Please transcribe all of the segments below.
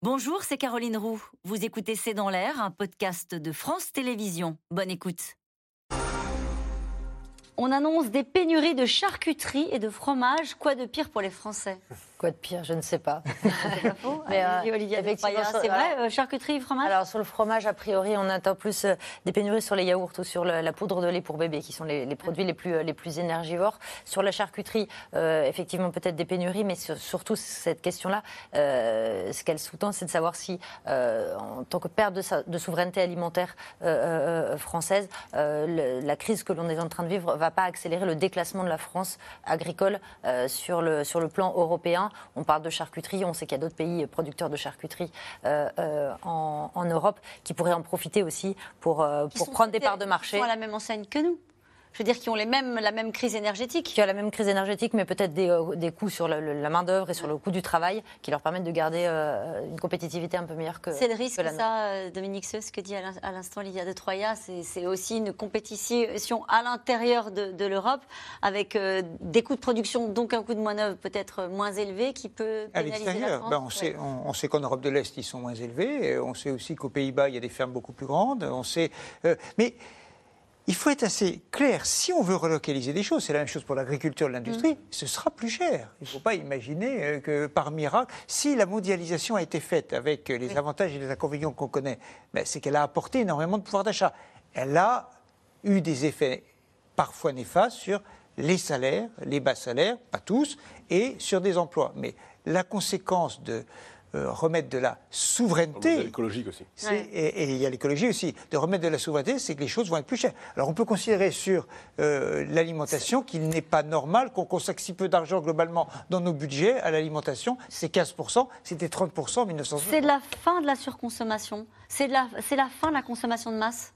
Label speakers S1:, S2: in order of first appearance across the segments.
S1: Bonjour, c'est Caroline Roux. Vous écoutez C'est dans l'air, un podcast de France Télévisions. Bonne écoute. On annonce des pénuries de charcuterie et de fromage. Quoi de pire pour les Français?
S2: Quoi de pire, je ne sais pas.
S1: C'est pas faux
S2: Mais,
S1: Allez-y,
S2: euh,
S1: Olivia
S2: effectivement,
S1: C'est vrai, euh, charcuterie fromage
S2: Alors sur le fromage, a priori, on attend plus euh, des pénuries sur les yaourts ou sur le- la poudre de lait pour bébé, qui sont les, les produits les plus, euh, les plus énergivores. Sur la charcuterie, effectivement, peut-être des pénuries, mais sur- surtout cette question-là, ce qu'elle sous-tend, c'est de savoir si, en tant que perte de, sa- de souveraineté alimentaire française, le- la crise que l'on est en train de vivre va pas accélérer le déclassement de la France agricole sur, le, sur le plan européen. On parle de charcuterie, on sait qu'il y a d'autres pays producteurs de charcuterie euh, euh, en, en Europe qui pourraient en profiter aussi pour, euh, pour
S1: sont
S2: prendre des parts de marché.
S1: sont à la même enseigne que nous. Je veux dire, qui ont les mêmes, la même crise énergétique.
S2: Qui a la même crise énergétique, mais peut-être des, euh, des coûts sur le- le- la main-d'œuvre et sur le coût du travail qui leur permettent de garder euh, une compétitivité un peu meilleure que.
S1: C'est le risque,
S2: la
S1: ça, euh, Dominique Seux, ce que dit à l'in- à l'instant Lydia de Troya, c'est aussi une compétition à l'intérieur de, de l'Europe, avec euh, des coûts de production, donc un coût de manœuvre peut-être moins élevé, qui peut
S3: À l'extérieur, ben, on, sait,
S1: Ouais.
S3: on, on sait qu'en Europe de l'Est, ils sont moins élevés. On sait aussi qu'aux Pays-Bas, il y a des fermes beaucoup plus grandes. On sait, euh, mais il faut être assez clair. Si on veut relocaliser des choses, c'est la même chose pour l'agriculture et l'industrie,
S1: Mm.
S3: ce sera plus cher. Il ne faut pas imaginer euh, que par miracle, si la mondialisation a été faite avec les avantages et les inconvénients qu'on connaît, ben, c'est qu'elle a apporté énormément de pouvoir d'achat. Elle a eu des effets parfois néfastes sur les salaires, les bas salaires, pas tous, et sur des emplois. Mais la conséquence de euh, remettre de la souveraineté,
S4: écologique aussi.
S3: c'est-
S1: Ouais.
S3: et, et il y a l'écologie aussi, de remettre de la souveraineté, c'est que les choses vont être plus chères. Alors on peut considérer sur euh, l'alimentation qu'il n'est pas normal qu'on consacre si peu d'argent globalement dans nos budgets à l'alimentation. C'est 15%, c'était 30% en 1960.
S1: C'est de la fin de la surconsommation. C'est de la, c'est la fin de la consommation de masse.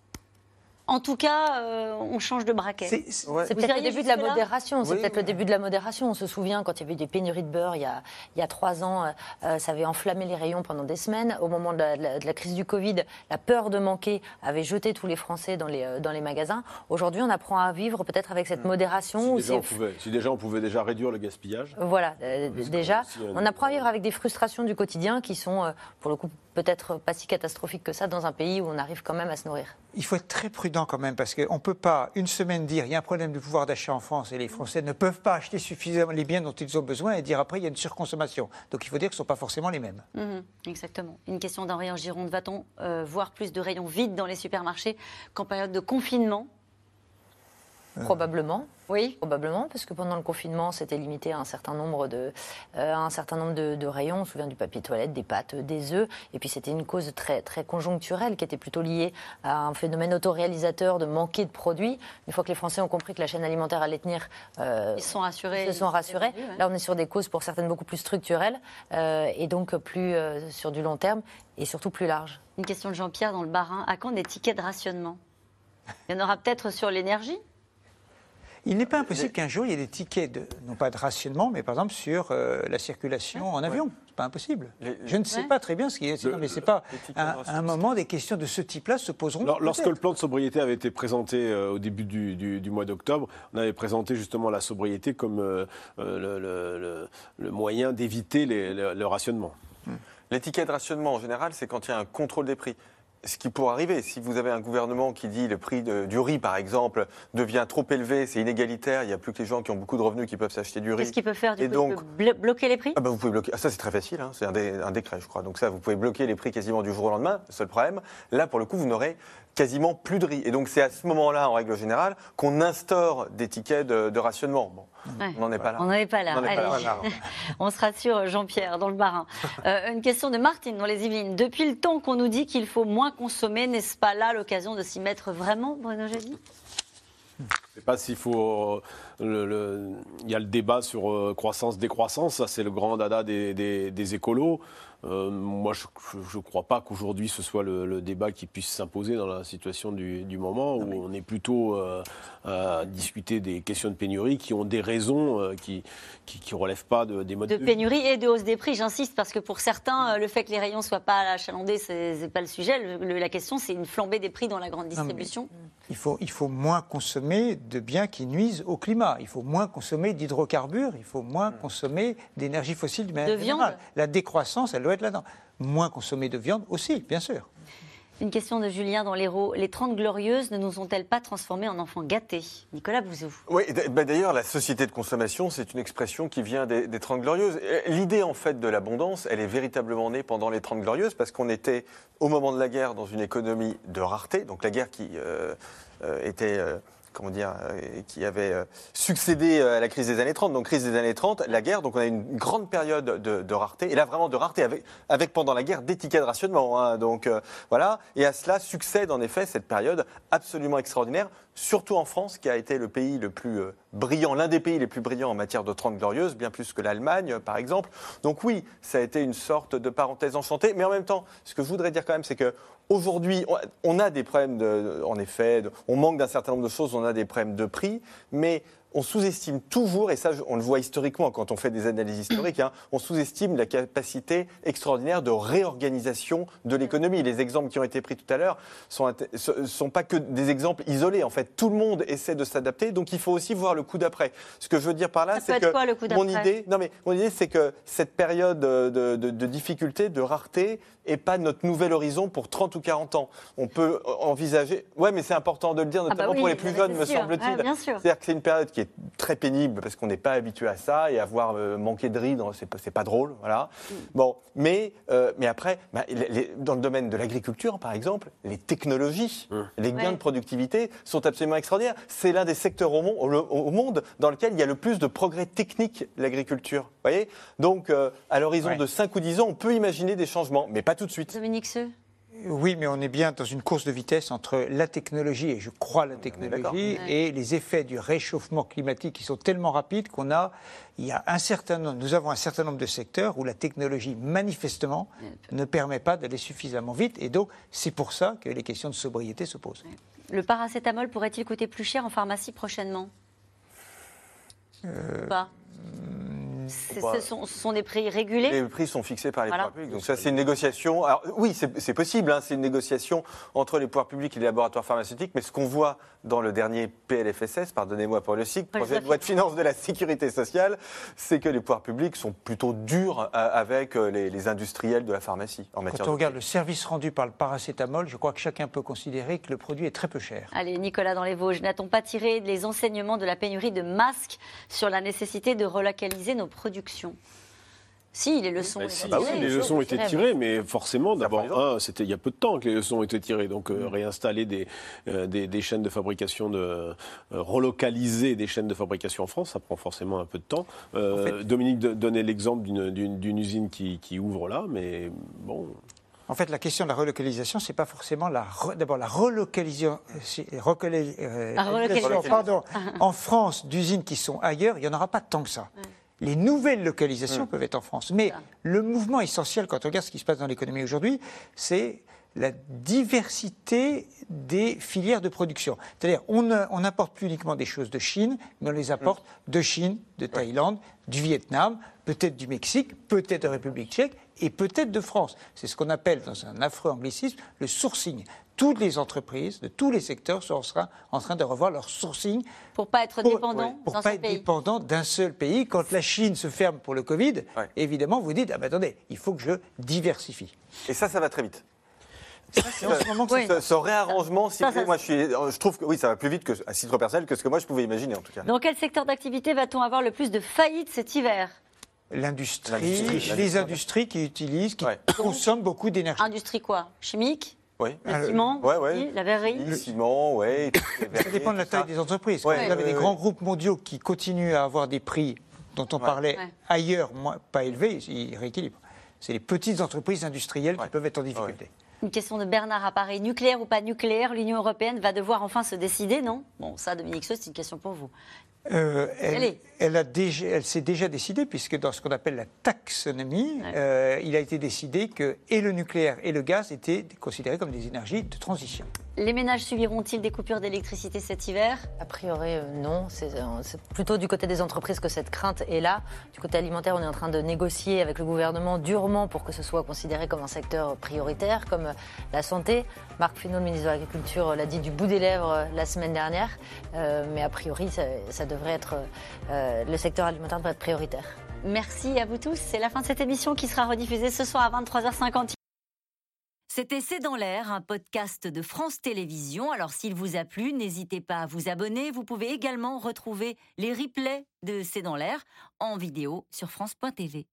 S1: En tout cas, euh, on change de braquet.
S3: C'est-
S2: peut-être le début de la modération. C'est
S3: Oui,
S2: peut-être le début de la modération. On se souvient quand il y avait des pénuries de beurre il y a, il y a trois ans, euh, euh, ça avait enflammé les rayons pendant des semaines. Au moment de la, de la- de la crise du Covid, la peur de manquer avait jeté tous les Français dans les, dans les magasins. Aujourd'hui, on apprend à vivre peut-être avec cette modération.
S4: Si déjà, on pouvait, si déjà on pouvait déjà réduire le gaspillage.
S2: Voilà, euh, déjà, on apprend à vivre avec des frustrations du quotidien qui sont, euh, pour le coup, peut-être pas si catastrophiques que ça dans un pays où on arrive quand même à se nourrir.
S3: Il faut être très prudent quand même, parce qu'on ne peut pas une semaine dire il y a un problème de pouvoir d'achat en France et les Français ne peuvent pas acheter suffisamment les biens dont ils ont besoin et dire après il y a une surconsommation. Donc il faut dire que ce ne sont pas forcément les mêmes.
S1: Mhm, exactement. Une question d'Henri en Gironde. Va-t-on euh, voir plus de rayons vides dans les supermarchés qu'en période de confinement?
S2: Probablement.
S1: Oui.
S2: Probablement, parce que pendant le confinement, c'était limité à un certain nombre de, euh, à un certain nombre de, de rayons. On se souvient du papier toilette, des pâtes, des œufs. Et puis c'était une cause très, très conjoncturelle qui était plutôt liée à un phénomène autoréalisateur de manquer de produits. Une fois que les Français ont compris que la chaîne alimentaire allait tenir, euh,
S1: Ils sont rassurés.
S2: ils se sont rassurés.
S1: Ouais.
S2: Là, on est sur des causes pour certaines beaucoup plus structurelles euh, et donc plus euh, sur du long terme et surtout plus larges.
S1: Une question de Jean-Pierre dans le Barin. À quand des tickets de rationnement? Il y en aura peut-être sur l'énergie?
S3: Il n'est pas impossible qu'un jour il y ait des tickets, de, non pas de rationnement, mais par exemple sur euh, la circulation en avion. C'est pas impossible.
S5: Les-
S3: Je ne sais
S1: Ouais.
S3: pas très bien ce qui est.
S4: Le-
S3: non, mais c'est pas. À
S5: de
S3: un moment, des questions de ce type-là se poseront.
S4: Lors- Lorsque le plan de sobriété avait été présenté euh, au début du, du- du mois d'octobre, on avait présenté justement la sobriété comme euh, euh, le, le- le- le moyen d'éviter les- le, le rationnement.
S5: L'étiquette rationnement, en général, c'est quand il y a un contrôle des prix. Ce qui pourrait arriver, si vous avez un gouvernement qui dit le prix de- du riz, par exemple, devient trop élevé, c'est inégalitaire, il n'y a plus que les gens qui ont beaucoup de revenus qui peuvent s'acheter du riz.
S1: Qu'est-ce qu'il peut faire du
S5: Et
S1: coup
S5: donc-
S1: blo- bloquer les prix?
S5: Ah bah, vous pouvez bloquer. Ah, ça c'est très facile, hein. c'est un, dé- un décret, je crois. Donc ça, vous pouvez bloquer les prix quasiment du jour au lendemain. Seul problème, là pour le coup, vous n'aurez quasiment plus de riz. Et donc c'est à ce moment-là, en règle générale, qu'on instaure des tickets de, de rationnement. Bon,
S1: Ouais.
S5: on n'en est pas là.
S1: On n'en est pas là.
S5: On pas là.
S1: Se rassure, Jean-Pierre, dans le Barin. Euh, une question de Martine dans les Yvelines. Depuis le temps qu'on nous dit qu'il faut moins consommer, n'est-ce pas là l'occasion de s'y mettre vraiment, Bruno Jeudi
S4: Je ne sais pas s'il faut. euh, le- le- Il y a le débat sur euh, croissance-décroissance, ça c'est le grand dada des, des- des écolos. Euh, moi, je ne crois pas qu'aujourd'hui ce soit le, le débat qui puisse s'imposer dans la situation du, du moment où on est plutôt euh, à discuter des questions de pénurie qui ont des raisons euh, qui ne relèvent pas de- des modes
S1: De
S4: de, vie.
S1: pénurie et de hausse des prix, j'insiste, parce que pour certains, le fait que les rayons soient pas achalandés, c'est n'est pas le sujet. Le- la question, c'est une flambée des prix dans la grande
S3: mais-
S1: distribution.
S3: il faut, il faut moins consommer de biens qui nuisent au climat. Il faut moins consommer d'hydrocarbures. Il faut moins consommer d'énergie fossile de manière
S1: De
S3: générale.
S1: viande
S3: La décroissance, elle doit être là-dedans. Moins consommer de viande aussi, bien sûr.
S1: Une question de Julien dans l'Hérault. Les 30 glorieuses ne nous ont-elles pas transformés en enfants gâtés? Nicolas Bouzou.
S5: Oui, bah d'ailleurs, la société de consommation, c'est une expression qui vient des, des 30 Glorieuses. Euh, L'idée, en fait, de l'abondance, elle est véritablement née pendant les 30 Glorieuses, parce qu'on était, au moment de la guerre, dans une économie de rareté, donc la guerre qui euh, euh, était. euh, Comment dire, euh, qui avait euh, succédé euh, à la crise des années 30. Donc, crise des années 30, la guerre, donc on a une grande période de, rareté, et là vraiment de rareté, avec, pendant la guerre des tickets de rationnement. hein. Et à cela succède en effet cette période absolument extraordinaire, surtout en France, qui a été le pays le plus euh, brillant, l'un des pays les plus brillants en matière de 30 glorieuses, bien plus que l'Allemagne, par exemple. Donc oui, ça a été une sorte de parenthèse enchantée, mais en même temps, ce que je voudrais dire quand même, c'est que aujourd'hui, on- a des problèmes, de, en effet, on manque d'un certain nombre de choses, on a des problèmes de prix, mais on sous-estime toujours, et ça on le voit historiquement quand on fait des analyses historiques, hein, on sous-estime la capacité extraordinaire de réorganisation de l'économie. Les exemples qui ont été pris tout à l'heure sont, sont pas que des exemples isolés. En fait, tout le monde essaie de s'adapter, donc il faut aussi voir le coup d'après. Ce que je veux dire par là, c'est que
S1: quoi, le coup
S5: mon idée, non mais mon idée, c'est que cette période de, de- de difficulté, de rareté, est pas notre nouvel horizon pour 30 ou 40 ans. On peut envisager. Ouais, mais c'est important de le dire,
S1: Ah bah
S5: notamment
S1: oui,
S5: pour les plus jeunes, me semble-t-il.
S1: Ouais.
S5: C'est-à-dire que c'est une période qui est très pénible parce qu'on n'est pas habitué à ça et avoir euh, manqué de rides, c'est pas, c'est pas drôle, voilà.
S1: Mm.
S5: Bon, mais euh, mais après, bah, les- les- dans le domaine de l'agriculture, par exemple, les technologies, les gains
S1: Ouais.
S5: de productivité sont absolument extraordinaires. C'est l'un des secteurs au, mon- au- au monde dans lequel il y a le plus de progrès techniques, l'agriculture. Voyez? Donc, euh, à l'horizon
S3: Ouais.
S5: de 5 ou 10 ans, on peut imaginer des changements, mais pas tout de suite.
S1: Dominique Seux?
S3: Oui, mais on est bien dans une course de vitesse entre la technologie, et je crois à la technologie, et les effets du réchauffement climatique qui sont tellement rapides qu'on a, il y a un certain nombre, nous avons un certain nombre de secteurs où la technologie, manifestement, ne permet pas d'aller suffisamment vite, et donc c'est pour ça que les questions de sobriété se posent.
S1: Le paracétamol pourrait-il coûter plus cher en pharmacie prochainement?
S3: Euh,
S1: Ou pas? Ce, sont, ce sont des prix régulés
S5: Les prix sont fixés par les
S1: Voilà.
S5: pouvoirs publics. Donc ça, c'est une négociation. Alors oui, c'est possible. hein, c'est une négociation entre les pouvoirs publics et les laboratoires pharmaceutiques. Mais ce qu'on voit dans le dernier PLFSS, pardonnez-moi pour le cycle,
S1: Projet
S5: de loi de finances de la sécurité sociale, c'est que les pouvoirs publics sont plutôt durs euh, avec euh, les, les industriels de la pharmacie en matière
S3: Quand on
S5: de
S3: regarde le service rendu par le paracétamol, je crois que chacun peut considérer que le produit est très peu cher.
S1: Allez, Nicolas dans les Vosges, n'a-t-on pas tiré les enseignements de la pénurie de masques sur la nécessité de relocaliser nos productions Si, les leçons.
S4: Bah,
S1: les
S4: si,
S1: ont
S5: bah
S4: si,
S1: tirées.
S4: les leçons ont été tirées, mais forcément, d'abord, un, c'était il y a peu de temps que les leçons ont été tirées. Donc, euh, réinstaller des, euh, des, des chaînes de fabrication, de, euh, relocaliser des chaînes de fabrication en France, ça prend forcément un peu de temps. Euh, Dominique donnait l'exemple d'une- usine qui, qui ouvre là, mais bon.
S3: En fait, la question de la relocalisation, c'est pas forcément la re- d'abord la relocalisation, c'est- recoli- euh,
S1: La relocalisation.
S3: pardon, en France d'usines qui sont ailleurs, il n'y en aura pas tant que ça. Les nouvelles localisations peuvent être en France, mais le mouvement essentiel quand on regarde ce qui se passe dans l'économie aujourd'hui, c'est la diversité des filières de production. C'est-à-dire, on n'importe plus uniquement des choses de Chine, mais on les apporte de Chine, de Thaïlande, du Vietnam, peut-être du Mexique, peut-être de République tchèque et peut-être de France. C'est ce qu'on appelle, dans un affreux anglicisme, le sourcing. Toutes les entreprises de tous les secteurs sont en train, de revoir leur sourcing
S1: Pour pas être
S3: pour
S1: dépendant
S3: pour
S1: dans
S3: pas être
S1: pays.
S3: dépendant d'un seul pays. Quand la Chine se ferme pour le Covid,
S5: Ouais.
S3: évidemment, vous dites, ah ben attendez, il faut que je diversifie.
S5: Et ça, ça va très vite.
S3: C'est en ce moment que
S1: Oui.
S5: Ce, ce réarrangement, si
S1: Ça,
S5: vous voulez,
S1: ça-
S5: moi, je, suis, je trouve que oui, ça va plus vite que, à titre personnel que ce que moi je pouvais imaginer en tout cas.
S1: Dans quel secteur d'activité va-t-on avoir le plus de faillites cet hiver?
S3: L'industrie,
S5: L'industrie.
S3: les industries qui utilisent, qui
S5: Ouais.
S3: consomment beaucoup d'énergie.
S1: Industrie quoi? Chimique?
S5: Oui.
S1: Le
S3: Ah,
S1: ciment
S5: ouais, ouais.
S1: oui, La verrerie
S5: Le ciment, est
S3: Ça dépend de la taille
S5: ça.
S3: des entreprises.
S5: Ouais,
S3: Quand vous avez des grands groupes mondiaux qui continuent à avoir des prix dont on parlait
S1: Ouais.
S3: ailleurs, moins, pas élevés, ils rééquilibrent. C'est les petites entreprises industrielles
S5: Ouais.
S3: qui peuvent être en difficulté.
S1: Une question de Bernard à Paris. Nucléaire ou pas nucléaire, l'Union européenne va devoir enfin se décider, non? Bon, ça, Dominique Seux, c'est une question pour vous.
S3: Euh, elle, a déjà, elle s'est déjà décidée, puisque dans ce qu'on appelle la taxonomie,
S1: Ouais.
S3: euh, il a été décidé que et le nucléaire et le gaz étaient considérés comme des énergies de transition.
S1: Les ménages subiront-ils des coupures d'électricité cet hiver?
S2: A priori, euh, non. C'est c'est plutôt du côté des entreprises que cette crainte est là. Du côté alimentaire, on est en train de négocier avec le gouvernement durement pour que ce soit considéré comme un secteur prioritaire, comme la santé. Marc Fesneau, le ministre de l'Agriculture, l'a dit du bout des lèvres euh, la semaine dernière. Euh, mais a priori, ça, ça devrait être. euh, le secteur alimentaire devrait être prioritaire.
S1: Merci à vous tous. C'est la fin de cette émission qui sera rediffusée ce soir à 23h50.
S6: C'était C'est dans l'air, un podcast de France Télévisions. Alors s'il vous a plu, n'hésitez pas à vous abonner. Vous pouvez également retrouver les replays de C'est dans l'air en vidéo sur France.tv.